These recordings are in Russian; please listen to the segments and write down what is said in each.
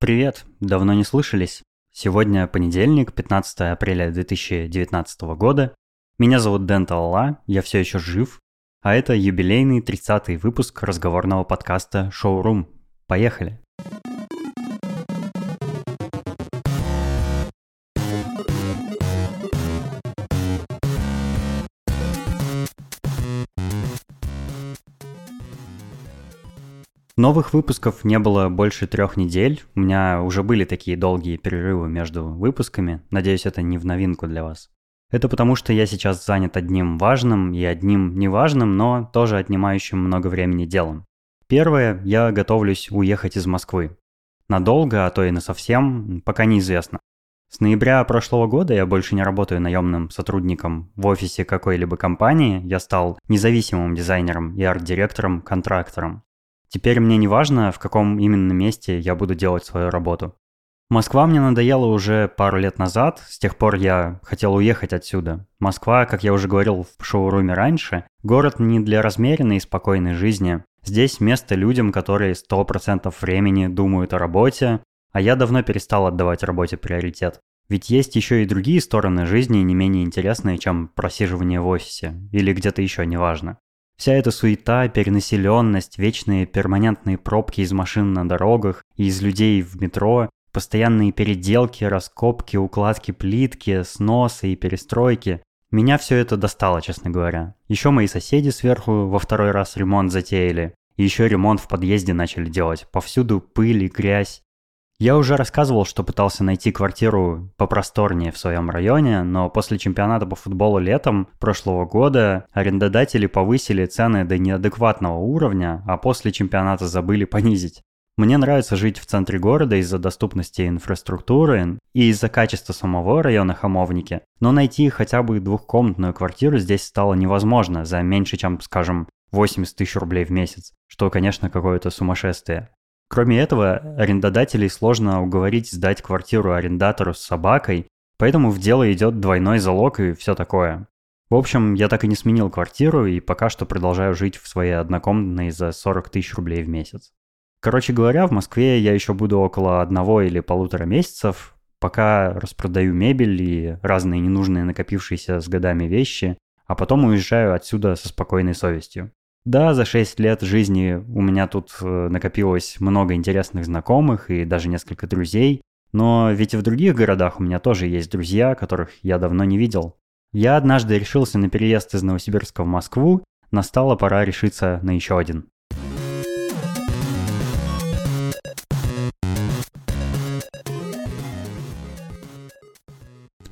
Привет, давно не слышались. Сегодня понедельник, 15 апреля 2019 года. Меня зовут Дэн Талала, я все еще жив, а это юбилейный 30-й выпуск разговорного подкаста «Шоурум». Поехали! Новых выпусков не было больше трех недель. У меня уже были такие долгие перерывы между выпусками. Надеюсь, это не в новинку для вас. Это потому, что я сейчас занят одним важным и одним неважным, но тоже отнимающим много времени делом. Первое, я готовлюсь уехать из Москвы. Надолго, а то и на совсем, пока неизвестно. С ноября прошлого года я больше не работаю наемным сотрудником в офисе какой-либо компании, я стал независимым дизайнером и арт-директором-контрактором. Теперь мне не важно, в каком именно месте я буду делать свою работу. Москва мне надоела уже пару лет назад, с тех пор я хотел уехать отсюда. Москва, как я уже говорил в шоуруме раньше, город не для размеренной и спокойной жизни. Здесь место людям, которые 100% времени думают о работе, а я давно перестал отдавать работе приоритет. Ведь есть еще и другие стороны жизни, не менее интересные, чем просиживание в офисе или где-то еще, неважно. Вся эта суета, перенаселенность, вечные перманентные пробки из машин на дорогах и из людей в метро, постоянные переделки, раскопки, укладки плитки, сносы и перестройки. Меня все это достало, честно говоря. Еще мои соседи сверху во второй раз ремонт затеяли. И еще ремонт в подъезде начали делать. Повсюду пыль и грязь. Я уже рассказывал, что пытался найти квартиру попросторнее в своем районе, но после чемпионата по футболу летом прошлого года арендодатели повысили цены до неадекватного уровня, а после чемпионата забыли понизить. Мне нравится жить в центре города из-за доступности инфраструктуры и из-за качества самого района Хамовники, но найти хотя бы двухкомнатную квартиру здесь стало невозможно за меньше, чем, скажем, 80 тысяч рублей в месяц, что, конечно, какое-то сумасшествие. Кроме этого, арендодателей сложно уговорить сдать квартиру арендатору с собакой, поэтому в дело идет двойной залог и все такое. В общем, я так и не сменил квартиру и пока что продолжаю жить в своей однокомнатной за 40 тысяч рублей в месяц. Короче говоря, в Москве я еще буду около одного или полутора месяцев, пока распродаю мебель и разные ненужные накопившиеся с годами вещи, а потом уезжаю отсюда со спокойной совестью. Да, за 6 лет жизни у меня тут э, накопилось много интересных знакомых и даже несколько друзей, но ведь и в других городах у меня тоже есть друзья, которых я давно не видел. Я однажды решился на переезд из Новосибирска в Москву, настала пора решиться на еще один.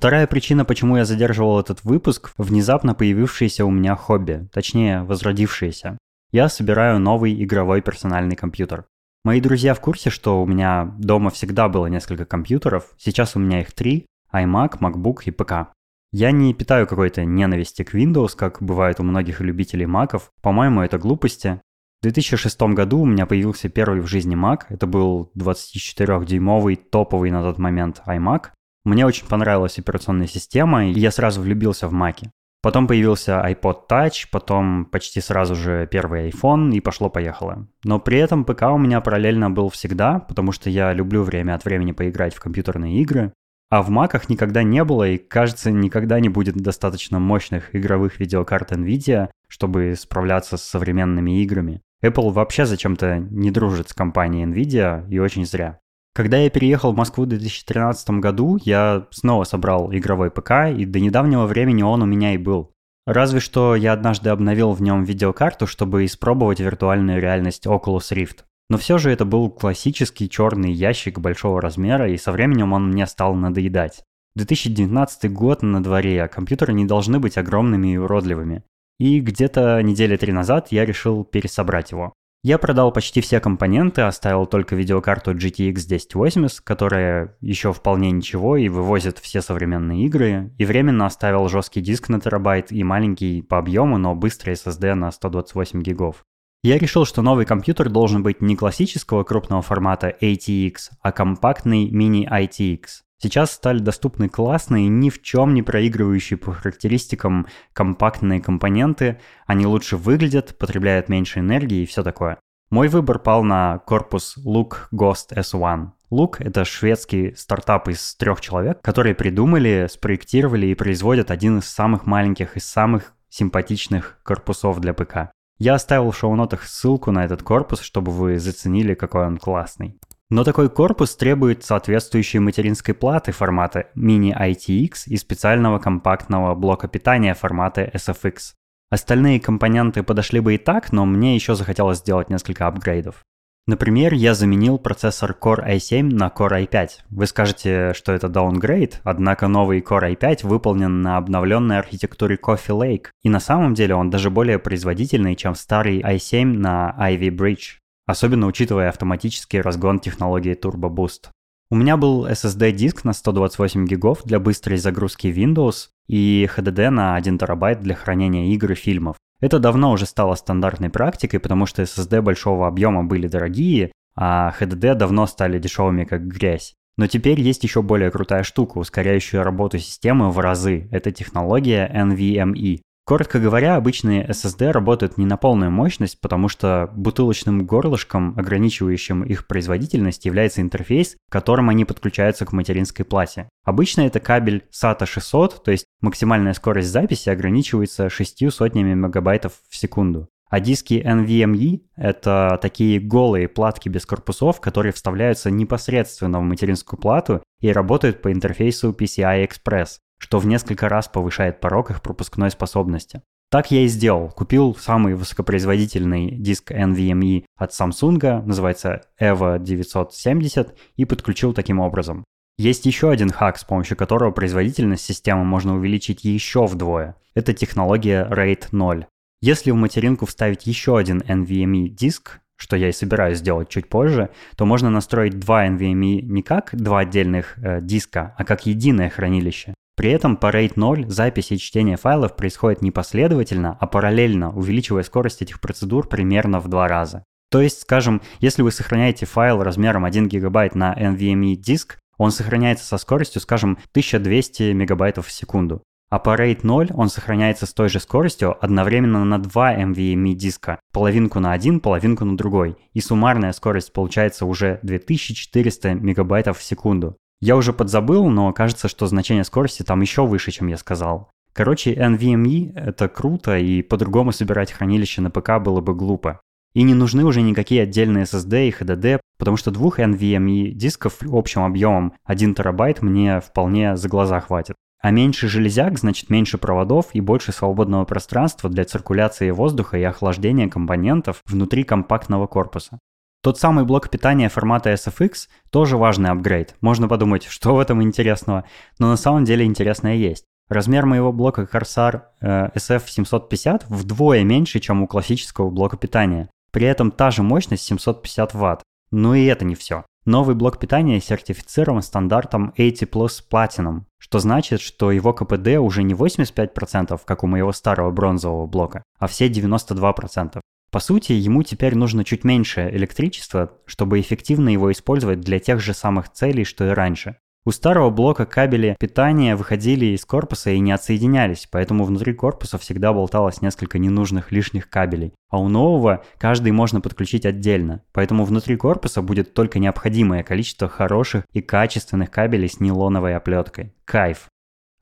Вторая причина, почему я задерживал этот выпуск – внезапно появившееся у меня хобби, точнее, возродившееся. Я собираю новый игровой персональный компьютер. Мои друзья в курсе, что у меня дома всегда было несколько компьютеров, сейчас у меня их три – iMac, MacBook и ПК. Я не питаю какой-то ненависти к Windows, как бывает у многих любителей маков. По-моему, это глупости. В 2006 году у меня появился первый в жизни Mac. Это был 24-дюймовый топовый на тот момент iMac. Мне очень понравилась операционная система, и я сразу влюбился в Маки. Потом появился iPod Touch, потом почти сразу же первый iPhone, и пошло-поехало. Но при этом ПК у меня параллельно был всегда, потому что я люблю время от времени поиграть в компьютерные игры. А в Маках никогда не было и, кажется, никогда не будет достаточно мощных игровых видеокарт NVIDIA, чтобы справляться с современными играми. Apple вообще зачем-то не дружит с компанией NVIDIA и очень зря. Когда я переехал в Москву в 2013 году, я снова собрал игровой ПК, и до недавнего времени он у меня и был. Разве что я однажды обновил в нем видеокарту, чтобы испробовать виртуальную реальность Oculus Rift. Но все же это был классический черный ящик большого размера, и со временем он мне стал надоедать. 2019 год на дворе, а компьютеры не должны быть огромными и уродливыми. И где-то недели три назад я решил пересобрать его. Я продал почти все компоненты, оставил только видеокарту GTX 1080, которая еще вполне ничего и вывозит все современные игры, и временно оставил жесткий диск на терабайт и маленький по объему, но быстрый SSD на 128 гигов. Я решил, что новый компьютер должен быть не классического крупного формата ATX, а компактный мини-ITX. Сейчас стали доступны классные, ни в чем не проигрывающие по характеристикам компактные компоненты, они лучше выглядят, потребляют меньше энергии и все такое. Мой выбор пал на корпус Look Ghost S1. Look — это шведский стартап из трех человек, которые придумали, спроектировали и производят один из самых маленьких и самых симпатичных корпусов для ПК. Я оставил в шоу-нотах ссылку на этот корпус, чтобы вы заценили, какой он классный. Но такой корпус требует соответствующей материнской платы формата Mini ITX и специального компактного блока питания формата SFX. Остальные компоненты подошли бы и так, но мне еще захотелось сделать несколько апгрейдов. Например, я заменил процессор Core i7 на Core i5. Вы скажете, что это downgrade, однако новый Core i5 выполнен на обновленной архитектуре Coffee Lake, и на самом деле он даже более производительный, чем старый i7 на Ivy Bridge, особенно учитывая автоматический разгон технологии Turbo Boost. У меня был SSD-диск на 128 гигов для быстрой загрузки Windows и HDD на 1 терабайт для хранения игр и фильмов. Это давно уже стало стандартной практикой, потому что SSD большого объема были дорогие, а HDD давно стали дешевыми как грязь. Но теперь есть еще более крутая штука, ускоряющая работу системы в разы. Это технология NVMe. Коротко говоря, обычные SSD работают не на полную мощность, потому что бутылочным горлышком, ограничивающим их производительность, является интерфейс, которым они подключаются к материнской плате. Обычно это кабель SATA 600, то есть максимальная скорость записи ограничивается 6 сотнями мегабайтов в секунду. А диски NVMe — это такие голые платки без корпусов, которые вставляются непосредственно в материнскую плату и работают по интерфейсу PCI Express что в несколько раз повышает порог их пропускной способности. Так я и сделал. Купил самый высокопроизводительный диск NVMe от Samsung, называется EVO 970, и подключил таким образом. Есть еще один хак, с помощью которого производительность системы можно увеличить еще вдвое. Это технология RAID 0. Если в материнку вставить еще один NVMe диск, что я и собираюсь сделать чуть позже, то можно настроить два NVMe не как два отдельных э, диска, а как единое хранилище. При этом по RAID 0 запись и чтение файлов происходит не последовательно, а параллельно, увеличивая скорость этих процедур примерно в два раза. То есть, скажем, если вы сохраняете файл размером 1 гигабайт на NVMe диск, он сохраняется со скоростью, скажем, 1200 мегабайтов в секунду. А по RAID 0 он сохраняется с той же скоростью одновременно на два NVMe диска, половинку на один, половинку на другой, и суммарная скорость получается уже 2400 мегабайтов в секунду. Я уже подзабыл, но кажется, что значение скорости там еще выше, чем я сказал. Короче, NVMe — это круто, и по-другому собирать хранилище на ПК было бы глупо. И не нужны уже никакие отдельные SSD и HDD, потому что двух NVMe дисков общим объемом 1 терабайт мне вполне за глаза хватит. А меньше железяк значит меньше проводов и больше свободного пространства для циркуляции воздуха и охлаждения компонентов внутри компактного корпуса. Тот самый блок питания формата SFX тоже важный апгрейд. Можно подумать, что в этом интересного, но на самом деле интересное есть. Размер моего блока Corsair э, SF750 вдвое меньше, чем у классического блока питания. При этом та же мощность 750 Вт. Но и это не все. Новый блок питания сертифицирован стандартом 80 Plus Platinum, что значит, что его КПД уже не 85%, как у моего старого бронзового блока, а все 92%. По сути, ему теперь нужно чуть меньше электричества, чтобы эффективно его использовать для тех же самых целей, что и раньше. У старого блока кабели питания выходили из корпуса и не отсоединялись, поэтому внутри корпуса всегда болталось несколько ненужных лишних кабелей. А у нового каждый можно подключить отдельно, поэтому внутри корпуса будет только необходимое количество хороших и качественных кабелей с нейлоновой оплеткой. Кайф!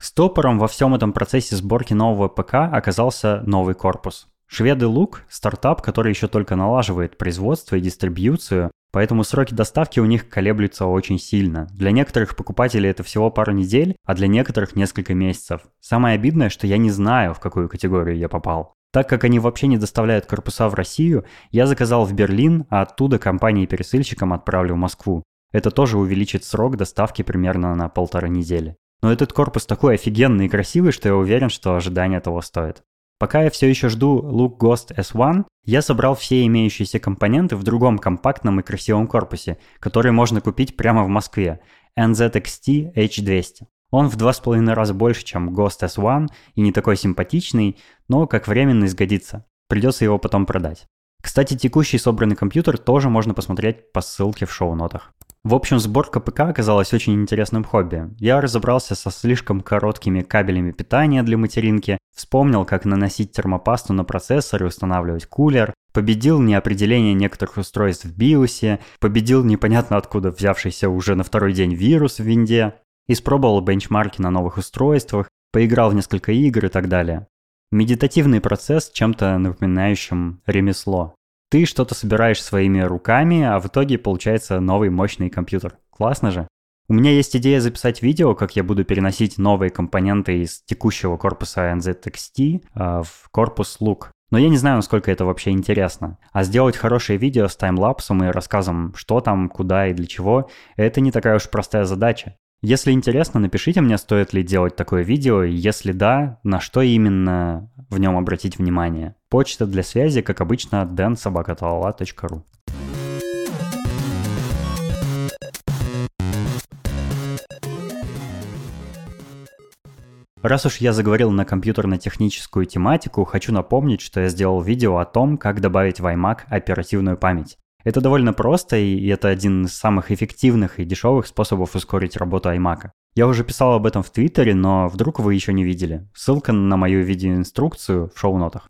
Стопором во всем этом процессе сборки нового ПК оказался новый корпус. Шведы Лук – стартап, который еще только налаживает производство и дистрибьюцию, поэтому сроки доставки у них колеблются очень сильно. Для некоторых покупателей это всего пару недель, а для некоторых несколько месяцев. Самое обидное, что я не знаю, в какую категорию я попал. Так как они вообще не доставляют корпуса в Россию, я заказал в Берлин, а оттуда компании-пересыльщикам отправлю в Москву. Это тоже увеличит срок доставки примерно на полторы недели. Но этот корпус такой офигенный и красивый, что я уверен, что ожидание того стоит. Пока я все еще жду Look Ghost S1, я собрал все имеющиеся компоненты в другом компактном и красивом корпусе, который можно купить прямо в Москве – NZXT H200. Он в два с половиной раза больше, чем Ghost S1 и не такой симпатичный, но как временно изгодится. Придется его потом продать. Кстати, текущий собранный компьютер тоже можно посмотреть по ссылке в шоу-нотах. В общем, сборка ПК оказалась очень интересным хобби. Я разобрался со слишком короткими кабелями питания для материнки, вспомнил, как наносить термопасту на процессор и устанавливать кулер, победил неопределение некоторых устройств в биосе, победил непонятно откуда взявшийся уже на второй день вирус в винде, испробовал бенчмарки на новых устройствах, поиграл в несколько игр и так далее. Медитативный процесс, чем-то напоминающим ремесло. Ты что-то собираешь своими руками, а в итоге получается новый мощный компьютер. Классно же? У меня есть идея записать видео, как я буду переносить новые компоненты из текущего корпуса NZXT э, в корпус Look. Но я не знаю, насколько это вообще интересно. А сделать хорошее видео с таймлапсом и рассказом, что там, куда и для чего, это не такая уж простая задача. Если интересно, напишите мне, стоит ли делать такое видео, и если да, на что именно в нем обратить внимание. Почта для связи, как обычно, densobakatala.ru Раз уж я заговорил на компьютерно-техническую тематику, хочу напомнить, что я сделал видео о том, как добавить в iMac оперативную память. Это довольно просто, и это один из самых эффективных и дешевых способов ускорить работу iMac. Я уже писал об этом в Твиттере, но вдруг вы еще не видели. Ссылка на мою видеоинструкцию в шоу-нотах.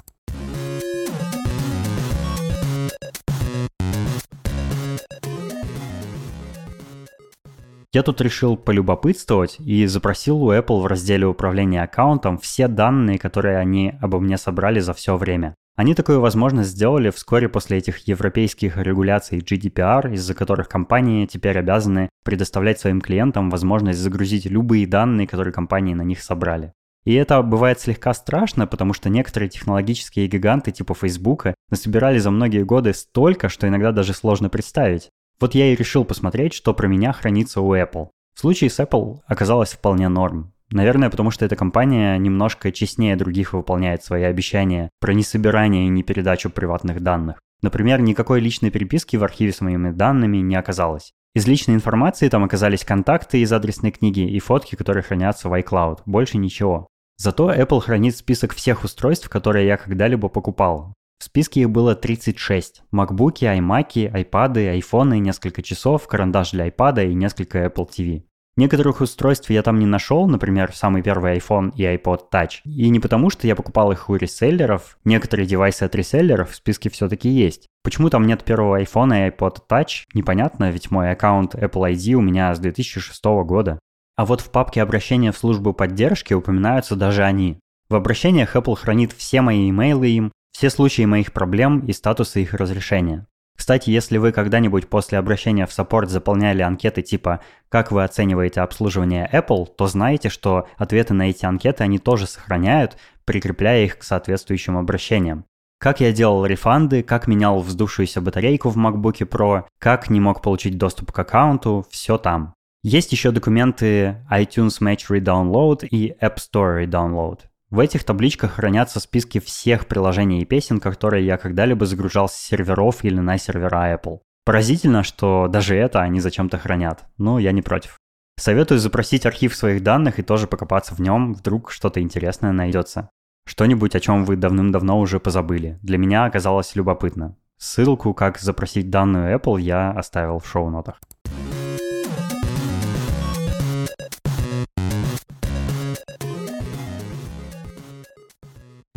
Я тут решил полюбопытствовать и запросил у Apple в разделе управления аккаунтом все данные, которые они обо мне собрали за все время. Они такую возможность сделали вскоре после этих европейских регуляций GDPR, из-за которых компании теперь обязаны предоставлять своим клиентам возможность загрузить любые данные, которые компании на них собрали. И это бывает слегка страшно, потому что некоторые технологические гиганты типа Facebook насобирали за многие годы столько, что иногда даже сложно представить. Вот я и решил посмотреть, что про меня хранится у Apple. В случае с Apple оказалось вполне норм. Наверное, потому что эта компания немножко честнее других выполняет свои обещания про несобирание и не передачу приватных данных. Например, никакой личной переписки в архиве с моими данными не оказалось. Из личной информации там оказались контакты из адресной книги и фотки, которые хранятся в iCloud. Больше ничего. Зато Apple хранит список всех устройств, которые я когда-либо покупал. Списке их было 36. MacBook, iMac, iPad, iPhone, несколько часов, карандаш для iPad и несколько Apple TV. Некоторых устройств я там не нашел, например, самый первый iPhone и iPod Touch. И не потому, что я покупал их у реселлеров, некоторые девайсы от реселлеров в списке все-таки есть. Почему там нет первого iPhone и iPod Touch, непонятно, ведь мой аккаунт Apple ID у меня с 2006 года. А вот в папке обращения в службу поддержки упоминаются даже они. В обращениях Apple хранит все мои имейлы им, все случаи моих проблем и статусы их разрешения. Кстати, если вы когда-нибудь после обращения в саппорт заполняли анкеты типа «Как вы оцениваете обслуживание Apple?», то знаете, что ответы на эти анкеты они тоже сохраняют, прикрепляя их к соответствующим обращениям. Как я делал рефанды, как менял вздувшуюся батарейку в MacBook Pro, как не мог получить доступ к аккаунту, все там. Есть еще документы iTunes Match Redownload и App Store Redownload. В этих табличках хранятся списки всех приложений и песен, которые я когда-либо загружал с серверов или на сервера Apple. Поразительно, что даже это они зачем-то хранят, но я не против. Советую запросить архив своих данных и тоже покопаться в нем, вдруг что-то интересное найдется. Что-нибудь, о чем вы давным-давно уже позабыли. Для меня оказалось любопытно. Ссылку, как запросить данную Apple, я оставил в шоу-нотах.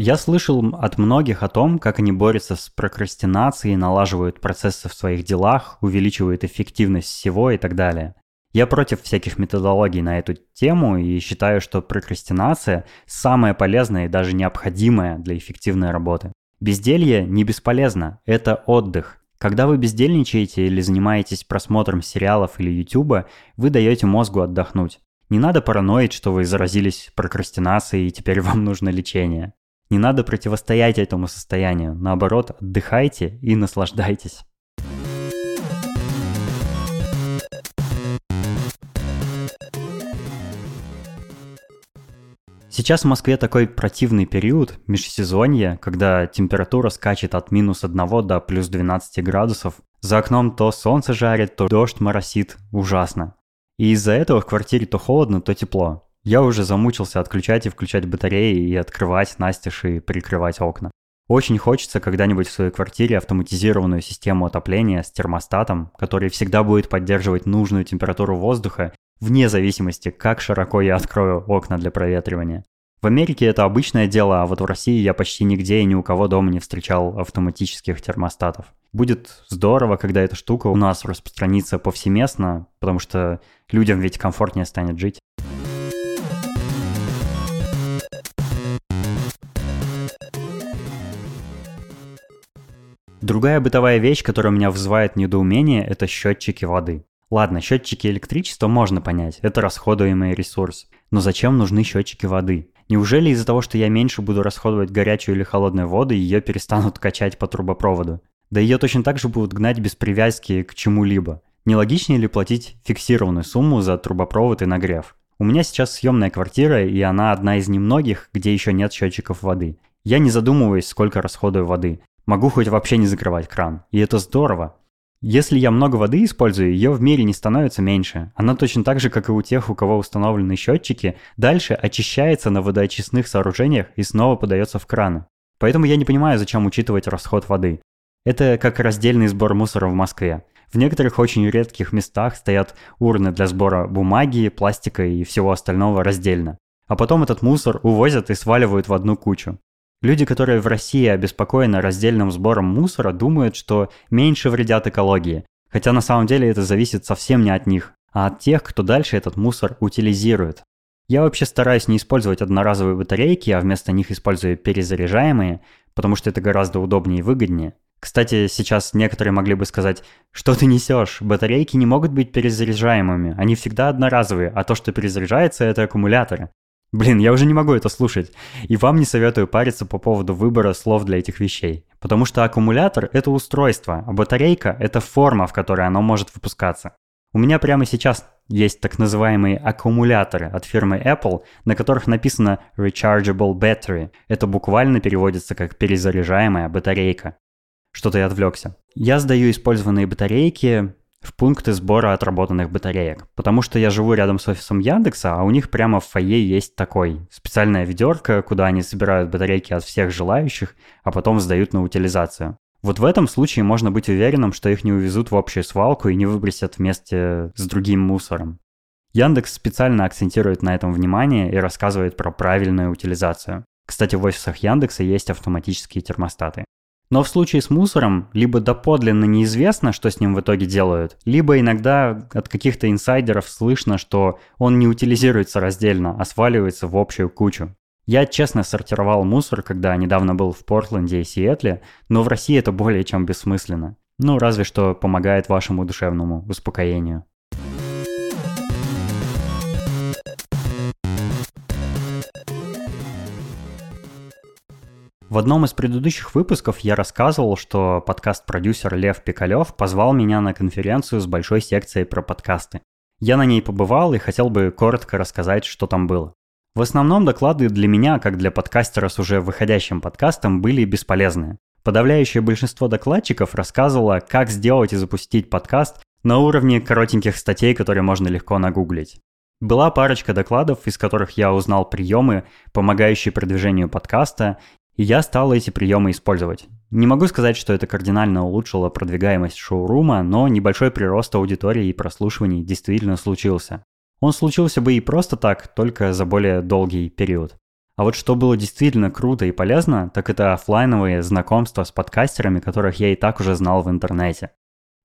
Я слышал от многих о том, как они борются с прокрастинацией, налаживают процессы в своих делах, увеличивают эффективность всего и так далее. Я против всяких методологий на эту тему и считаю, что прокрастинация самая полезная и даже необходимая для эффективной работы. Безделье не бесполезно, это отдых. Когда вы бездельничаете или занимаетесь просмотром сериалов или ютуба, вы даете мозгу отдохнуть. Не надо параноить, что вы заразились прокрастинацией и теперь вам нужно лечение. Не надо противостоять этому состоянию, наоборот, отдыхайте и наслаждайтесь. Сейчас в Москве такой противный период, межсезонье, когда температура скачет от минус 1 до плюс 12 градусов. За окном то солнце жарит, то дождь моросит. Ужасно. И из-за этого в квартире то холодно, то тепло. Я уже замучился отключать и включать батареи и открывать настежь и прикрывать окна. Очень хочется когда-нибудь в своей квартире автоматизированную систему отопления с термостатом, который всегда будет поддерживать нужную температуру воздуха вне зависимости, как широко я открою окна для проветривания. В Америке это обычное дело, а вот в России я почти нигде и ни у кого дома не встречал автоматических термостатов. Будет здорово, когда эта штука у нас распространится повсеместно, потому что людям ведь комфортнее станет жить. Другая бытовая вещь, которая у меня вызывает недоумение, это счетчики воды. Ладно, счетчики электричества можно понять, это расходуемый ресурс. Но зачем нужны счетчики воды? Неужели из-за того, что я меньше буду расходовать горячую или холодную воду, ее перестанут качать по трубопроводу? Да ее точно так же будут гнать без привязки к чему-либо. Не логичнее ли платить фиксированную сумму за трубопровод и нагрев? У меня сейчас съемная квартира, и она одна из немногих, где еще нет счетчиков воды. Я не задумываюсь, сколько расходую воды. Могу хоть вообще не закрывать кран. И это здорово. Если я много воды использую, ее в мире не становится меньше. Она точно так же, как и у тех, у кого установлены счетчики, дальше очищается на водоочистных сооружениях и снова подается в краны. Поэтому я не понимаю, зачем учитывать расход воды. Это как раздельный сбор мусора в Москве. В некоторых очень редких местах стоят урны для сбора бумаги, пластика и всего остального раздельно. А потом этот мусор увозят и сваливают в одну кучу. Люди, которые в России обеспокоены раздельным сбором мусора, думают, что меньше вредят экологии. Хотя на самом деле это зависит совсем не от них, а от тех, кто дальше этот мусор утилизирует. Я вообще стараюсь не использовать одноразовые батарейки, а вместо них использую перезаряжаемые, потому что это гораздо удобнее и выгоднее. Кстати, сейчас некоторые могли бы сказать, что ты несешь, батарейки не могут быть перезаряжаемыми, они всегда одноразовые, а то, что перезаряжается, это аккумуляторы. Блин, я уже не могу это слушать. И вам не советую париться по поводу выбора слов для этих вещей. Потому что аккумулятор — это устройство, а батарейка — это форма, в которой оно может выпускаться. У меня прямо сейчас есть так называемые аккумуляторы от фирмы Apple, на которых написано Rechargeable Battery. Это буквально переводится как перезаряжаемая батарейка. Что-то я отвлекся. Я сдаю использованные батарейки в пункты сбора отработанных батареек. Потому что я живу рядом с офисом Яндекса, а у них прямо в фойе есть такой специальная ведерко, куда они собирают батарейки от всех желающих, а потом сдают на утилизацию. Вот в этом случае можно быть уверенным, что их не увезут в общую свалку и не выбросят вместе с другим мусором. Яндекс специально акцентирует на этом внимание и рассказывает про правильную утилизацию. Кстати, в офисах Яндекса есть автоматические термостаты. Но в случае с мусором либо доподлинно неизвестно, что с ним в итоге делают, либо иногда от каких-то инсайдеров слышно, что он не утилизируется раздельно, а сваливается в общую кучу. Я честно сортировал мусор, когда недавно был в Портленде и Сиэтле, но в России это более чем бессмысленно. Ну, разве что помогает вашему душевному успокоению. В одном из предыдущих выпусков я рассказывал, что подкаст-продюсер Лев Пикалев позвал меня на конференцию с большой секцией про подкасты. Я на ней побывал и хотел бы коротко рассказать, что там было. В основном доклады для меня, как для подкастера с уже выходящим подкастом, были бесполезны. Подавляющее большинство докладчиков рассказывало, как сделать и запустить подкаст на уровне коротеньких статей, которые можно легко нагуглить. Была парочка докладов, из которых я узнал приемы, помогающие продвижению подкаста, и я стал эти приемы использовать. Не могу сказать, что это кардинально улучшило продвигаемость шоурума, но небольшой прирост аудитории и прослушиваний действительно случился. Он случился бы и просто так, только за более долгий период. А вот что было действительно круто и полезно, так это офлайновые знакомства с подкастерами, которых я и так уже знал в интернете.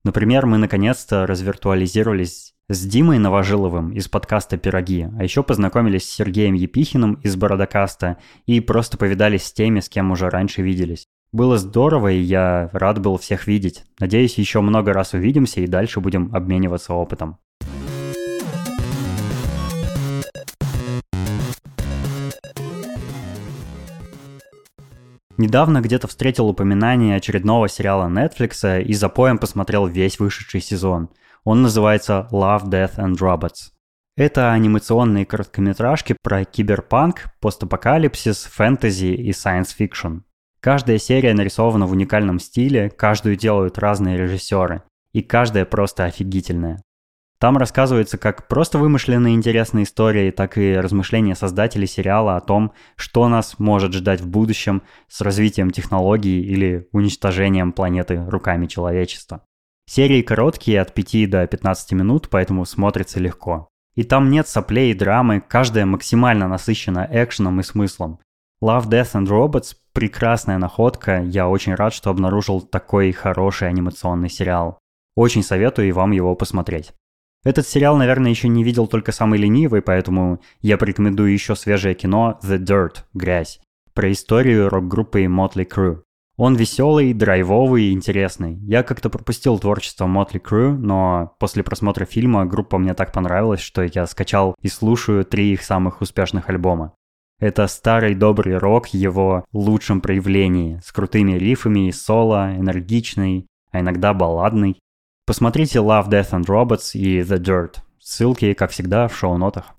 Например, мы наконец-то развиртуализировались с Димой Новожиловым из подкаста «Пироги», а еще познакомились с Сергеем Епихиным из Бородокаста и просто повидались с теми, с кем уже раньше виделись. Было здорово, и я рад был всех видеть. Надеюсь, еще много раз увидимся и дальше будем обмениваться опытом. Недавно где-то встретил упоминание очередного сериала Netflix и за поем посмотрел весь вышедший сезон. Он называется Love, Death and Robots. Это анимационные короткометражки про киберпанк, постапокалипсис, фэнтези и fiction. Каждая серия нарисована в уникальном стиле, каждую делают разные режиссеры, и каждая просто офигительная. Там рассказывается как просто вымышленные интересные истории, так и размышления создателей сериала о том, что нас может ждать в будущем с развитием технологий или уничтожением планеты руками человечества. Серии короткие, от 5 до 15 минут, поэтому смотрится легко. И там нет соплей и драмы, каждая максимально насыщена экшеном и смыслом. Love, Death and Robots – прекрасная находка, я очень рад, что обнаружил такой хороший анимационный сериал. Очень советую и вам его посмотреть. Этот сериал, наверное, еще не видел только самый ленивый, поэтому я порекомендую еще свежее кино «The Dirt» — «Грязь» про историю рок-группы Motley Crue. Он веселый, драйвовый и интересный. Я как-то пропустил творчество Motley Crue, но после просмотра фильма группа мне так понравилась, что я скачал и слушаю три их самых успешных альбома. Это старый добрый рок в его лучшем проявлении, с крутыми рифами и соло, энергичный, а иногда балладный. Посмотрите Love, Death and Robots и The Dirt. Ссылки, как всегда, в шоу-нотах.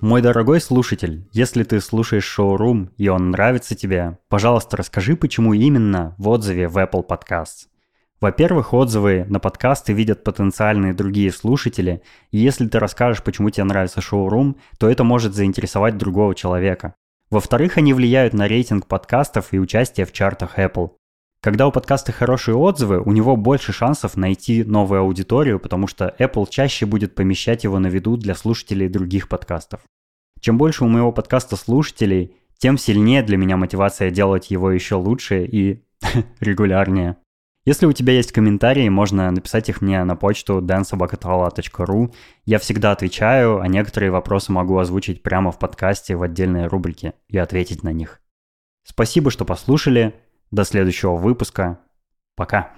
Мой дорогой слушатель, если ты слушаешь шоурум и он нравится тебе, пожалуйста, расскажи, почему именно в отзыве в Apple Podcasts. Во-первых, отзывы на подкасты видят потенциальные другие слушатели, и если ты расскажешь, почему тебе нравится шоурум, то это может заинтересовать другого человека. Во-вторых, они влияют на рейтинг подкастов и участие в чартах Apple. Когда у подкаста хорошие отзывы, у него больше шансов найти новую аудиторию, потому что Apple чаще будет помещать его на виду для слушателей других подкастов. Чем больше у моего подкаста слушателей, тем сильнее для меня мотивация делать его еще лучше и регулярнее. Если у тебя есть комментарии, можно написать их мне на почту dansobakatrala.ru. Я всегда отвечаю, а некоторые вопросы могу озвучить прямо в подкасте в отдельной рубрике и ответить на них. Спасибо, что послушали. До следующего выпуска. Пока.